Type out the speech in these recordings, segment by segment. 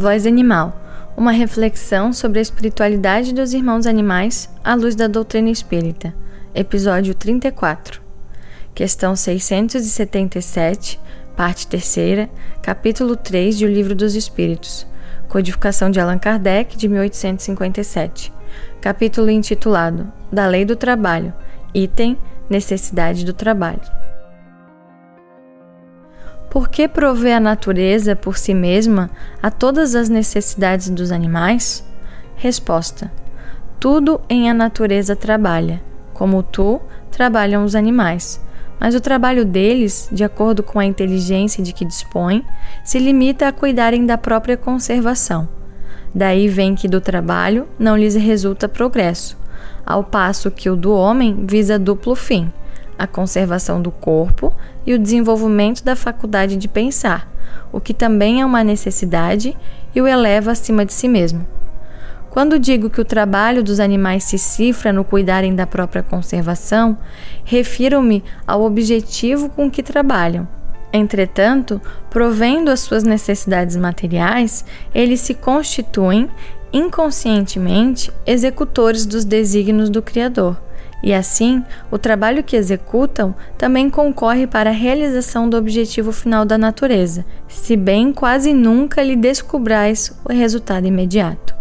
Voz Animal uma reflexão sobre a espiritualidade dos irmãos animais à luz da doutrina espírita. Episódio 34. Questão 677, parte 3, capítulo 3 de O Livro dos Espíritos. Codificação de Allan Kardec, de 1857. Capítulo intitulado Da Lei do Trabalho. Item Necessidade do Trabalho. Por que prover a natureza por si mesma a todas as necessidades dos animais? Resposta: Tudo em a natureza trabalha, como tu trabalham os animais. Mas o trabalho deles, de acordo com a inteligência de que dispõem, se limita a cuidarem da própria conservação. Daí vem que do trabalho não lhes resulta progresso, ao passo que o do homem visa duplo fim a conservação do corpo e o desenvolvimento da faculdade de pensar, o que também é uma necessidade e o eleva acima de si mesmo. Quando digo que o trabalho dos animais se cifra no cuidarem da própria conservação, refiro-me ao objetivo com que trabalham. Entretanto, provendo as suas necessidades materiais, eles se constituem inconscientemente executores dos desígnios do Criador e assim, o trabalho que executam também concorre para a realização do objetivo final da natureza, se bem quase nunca lhe descobrais o resultado imediato.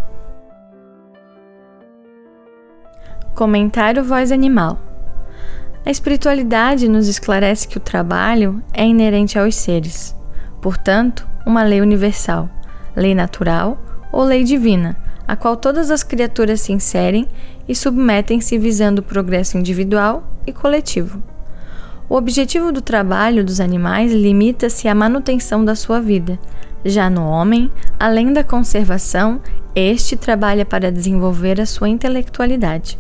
Comentário Voz Animal A espiritualidade nos esclarece que o trabalho é inerente aos seres, portanto, uma lei universal, lei natural ou lei divina a qual todas as criaturas se inserem e submetem-se visando o progresso individual e coletivo. O objetivo do trabalho dos animais limita-se à manutenção da sua vida. Já no homem, além da conservação, este trabalha para desenvolver a sua intelectualidade.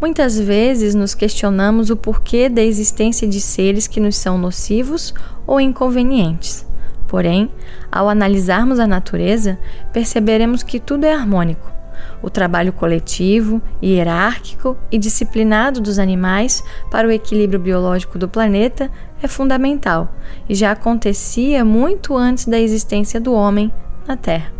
Muitas vezes nos questionamos o porquê da existência de seres que nos são nocivos ou inconvenientes. Porém, ao analisarmos a natureza, perceberemos que tudo é harmônico. O trabalho coletivo, hierárquico e disciplinado dos animais para o equilíbrio biológico do planeta é fundamental e já acontecia muito antes da existência do homem na Terra.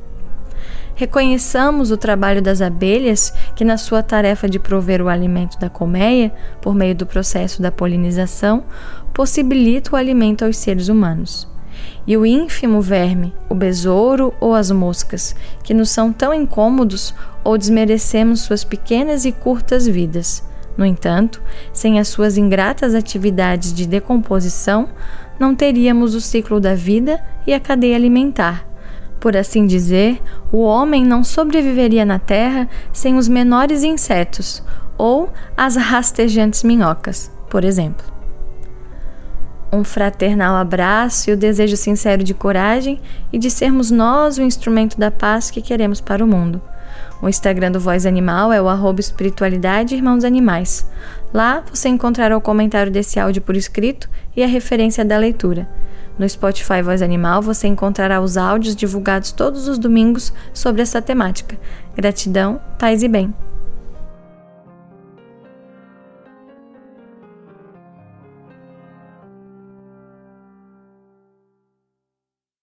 Reconheçamos o trabalho das abelhas, que, na sua tarefa de prover o alimento da colmeia, por meio do processo da polinização, possibilita o alimento aos seres humanos e o ínfimo verme, o besouro ou as moscas, que nos são tão incômodos ou desmerecemos suas pequenas e curtas vidas. No entanto, sem as suas ingratas atividades de decomposição, não teríamos o ciclo da vida e a cadeia alimentar. Por assim dizer, o homem não sobreviveria na Terra sem os menores insetos ou as rastejantes minhocas, por exemplo um fraternal abraço e o desejo sincero de coragem e de sermos nós o instrumento da paz que queremos para o mundo. O Instagram do Voz Animal é o arroba espiritualidade irmãos animais. Lá você encontrará o comentário desse áudio por escrito e a referência da leitura. No Spotify Voz Animal você encontrará os áudios divulgados todos os domingos sobre essa temática. Gratidão, paz e bem.